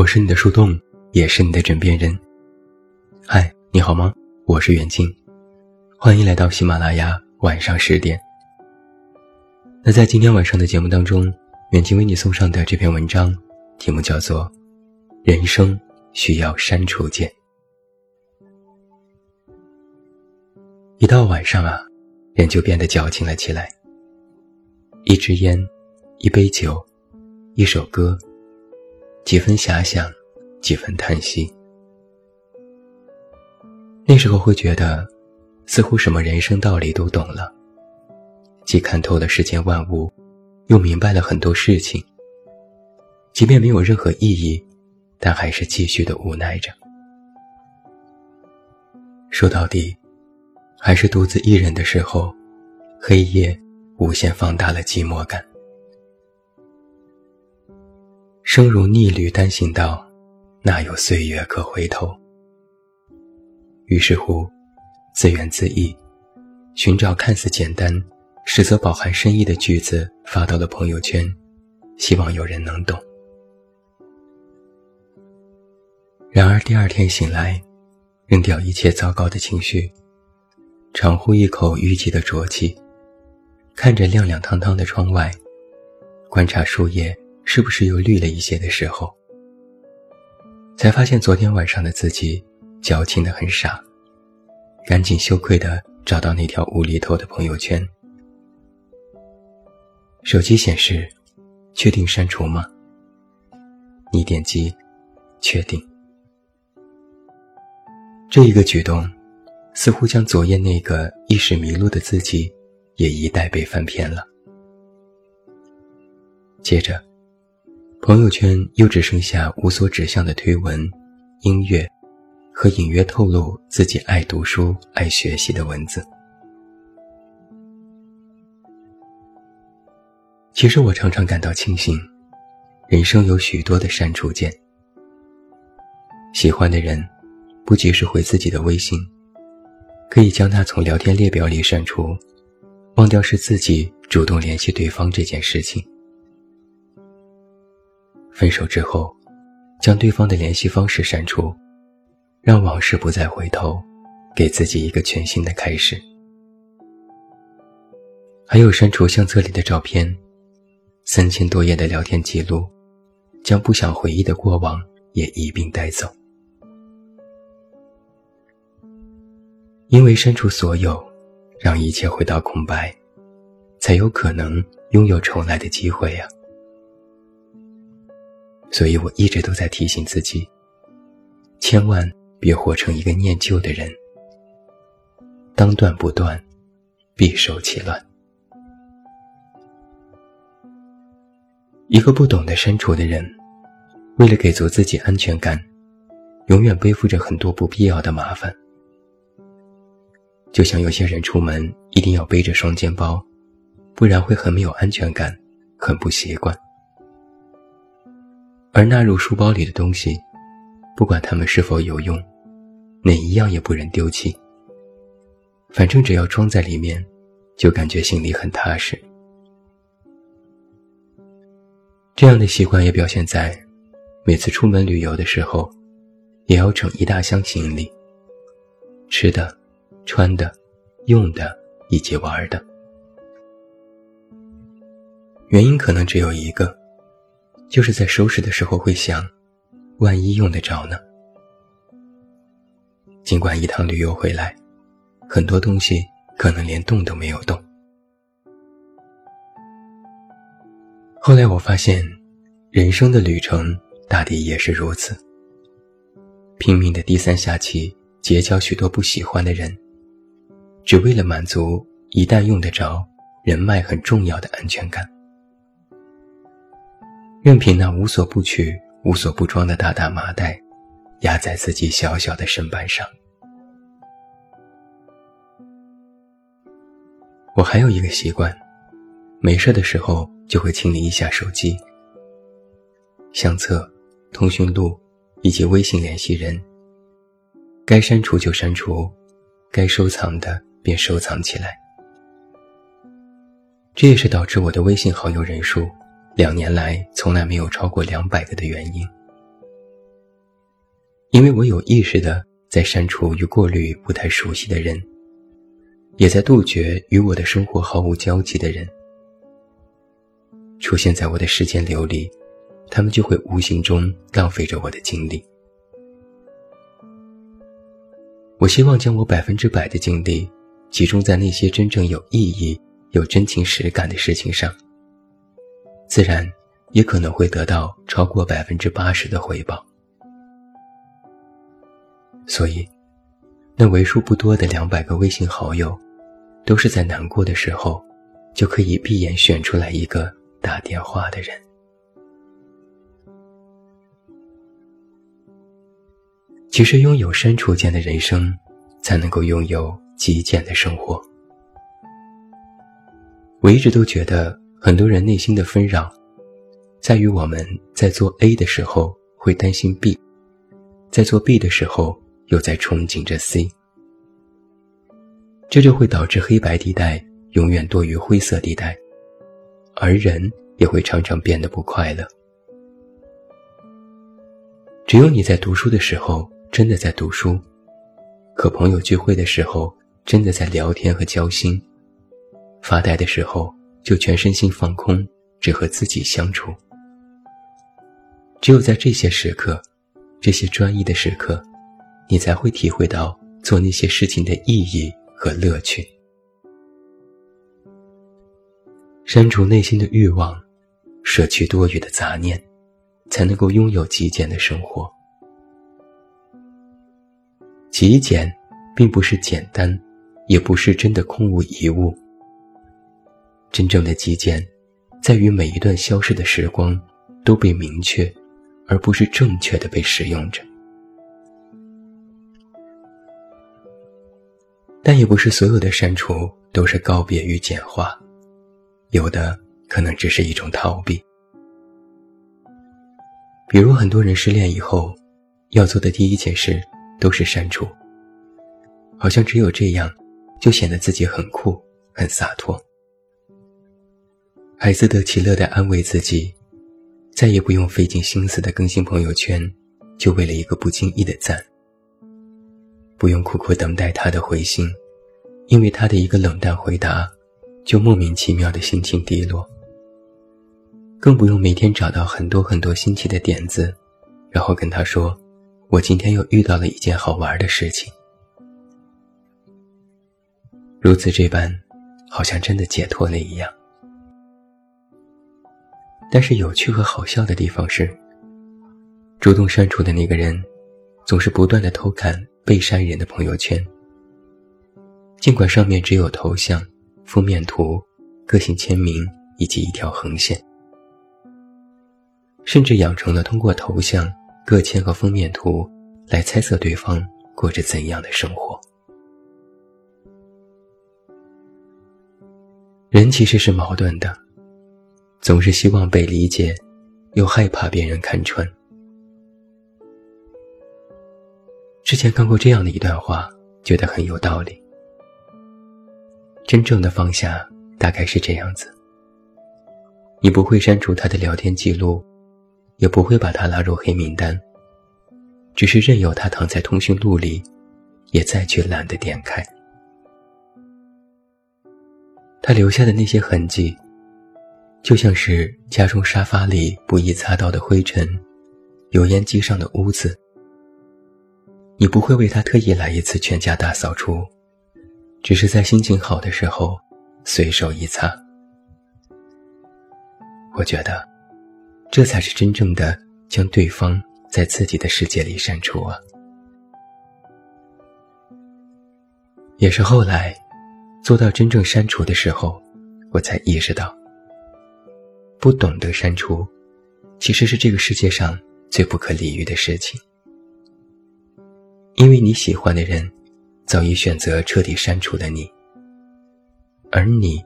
我是你的树洞，也是你的枕边人。嗨，你好吗？我是远近，欢迎来到喜马拉雅晚上十点。那在今天晚上的节目当中，远近为你送上的这篇文章，题目叫做《人生需要删除键》。一到晚上啊，人就变得矫情了起来。一支烟，一杯酒，一首歌。几分遐想，几分叹息。那时候会觉得，似乎什么人生道理都懂了，既看透了世间万物，又明白了很多事情。即便没有任何意义，但还是继续的无奈着。说到底，还是独自一人的时候，黑夜无限放大了寂寞感。生如逆旅单行道，哪有岁月可回头？于是乎，自怨自艾，寻找看似简单，实则饱含深意的句子发到了朋友圈，希望有人能懂。然而第二天醒来，扔掉一切糟糕的情绪，长呼一口淤积的浊气，看着亮亮堂堂的窗外，观察树叶。是不是又绿了一些的时候，才发现昨天晚上的自己矫情的很傻，赶紧羞愧的找到那条无厘头的朋友圈。手机显示，确定删除吗？你点击，确定。这一个举动，似乎将昨夜那个一时迷路的自己，也一代被翻篇了。接着。朋友圈又只剩下无所指向的推文、音乐，和隐约透露自己爱读书、爱学习的文字。其实我常常感到庆幸，人生有许多的删除键。喜欢的人，不及时回自己的微信，可以将他从聊天列表里删除，忘掉是自己主动联系对方这件事情。分手之后，将对方的联系方式删除，让往事不再回头，给自己一个全新的开始。还有删除相册里的照片，三千多页的聊天记录，将不想回忆的过往也一并带走。因为删除所有，让一切回到空白，才有可能拥有重来的机会呀。所以我一直都在提醒自己，千万别活成一个念旧的人。当断不断，必受其乱。一个不懂得删除的人，为了给足自己安全感，永远背负着很多不必要的麻烦。就像有些人出门一定要背着双肩包，不然会很没有安全感，很不习惯。而纳入书包里的东西，不管它们是否有用，哪一样也不忍丢弃。反正只要装在里面，就感觉心里很踏实。这样的习惯也表现在，每次出门旅游的时候，也要整一大箱行李，吃的、穿的、用的以及玩的。原因可能只有一个。就是在收拾的时候会想，万一用得着呢？尽管一趟旅游回来，很多东西可能连动都没有动。后来我发现，人生的旅程大抵也是如此。拼命的低三下气，结交许多不喜欢的人，只为了满足一旦用得着、人脉很重要的安全感。任凭那无所不取、无所不装的大大麻袋，压在自己小小的身板上。我还有一个习惯，没事的时候就会清理一下手机、相册、通讯录以及微信联系人。该删除就删除，该收藏的便收藏起来。这也是导致我的微信好友人数。两年来从来没有超过两百个的原因。因为我有意识的在删除与过滤不太熟悉的人，也在杜绝与我的生活毫无交集的人。出现在我的时间流里，他们就会无形中浪费着我的精力。我希望将我百分之百的精力集中在那些真正有意义、有真情实感的事情上，自然也可能会得到超过百分之八十的回报。所以，那为数不多的两百个微信好友，都是在难过的时候，就可以闭眼选出来一个。打电话的人，其实拥有删除键的人生，才能够拥有极简的生活。我一直都觉得，很多人内心的纷扰，在于我们在做 A 的时候会担心 B，在做 B 的时候又在憧憬着 C，这就会导致黑白地带永远多于灰色地带。而人也会常常变得不快乐。只有你在读书的时候真的在读书，和朋友聚会的时候真的在聊天和交心，发呆的时候就全身心放空，只和自己相处。只有在这些时刻，这些专一的时刻，你才会体会到做那些事情的意义和乐趣。删除内心的欲望，舍去多余的杂念，才能够拥有极简的生活。极简，并不是简单，也不是真的空无一物。真正的极简，在于每一段消失的时光都被明确，而不是正确的被使用着。但也不是所有的删除都是告别与简化。有的可能只是一种逃避，比如很多人失恋以后，要做的第一件事都是删除，好像只有这样，就显得自己很酷、很洒脱，还自得其乐地安慰自己，再也不用费尽心思的更新朋友圈，就为了一个不经意的赞，不用苦苦等待他的回信，因为他的一个冷淡回答。就莫名其妙的心情低落，更不用每天找到很多很多新奇的点子，然后跟他说：“我今天又遇到了一件好玩的事情。”如此这般，好像真的解脱了一样。但是有趣和好笑的地方是，主动删除的那个人，总是不断的偷看被删人的朋友圈，尽管上面只有头像。封面图、个性签名以及一条横线，甚至养成了通过头像、个签和封面图来猜测对方过着怎样的生活。人其实是矛盾的，总是希望被理解，又害怕别人看穿。之前看过这样的一段话，觉得很有道理。真正的放下大概是这样子：你不会删除他的聊天记录，也不会把他拉入黑名单，只是任由他躺在通讯录里，也再去懒得点开。他留下的那些痕迹，就像是家中沙发里不易擦到的灰尘，油烟机上的污渍。你不会为他特意来一次全家大扫除。只是在心情好的时候，随手一擦。我觉得，这才是真正的将对方在自己的世界里删除啊！也是后来，做到真正删除的时候，我才意识到，不懂得删除，其实是这个世界上最不可理喻的事情。因为你喜欢的人。早已选择彻底删除了你，而你，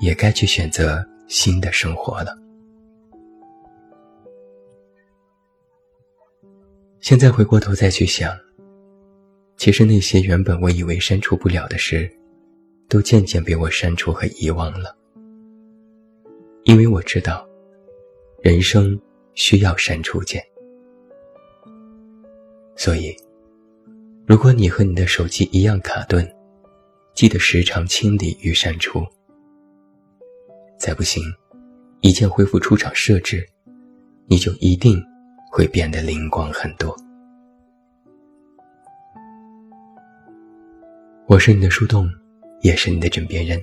也该去选择新的生活了。现在回过头再去想，其实那些原本我以为删除不了的事，都渐渐被我删除和遗忘了。因为我知道，人生需要删除键。所以，如果你和你的手机一样卡顿，记得时常清理与删除。再不行，一键恢复出厂设置，你就一定会变得灵光很多。我是你的树洞，也是你的枕边人。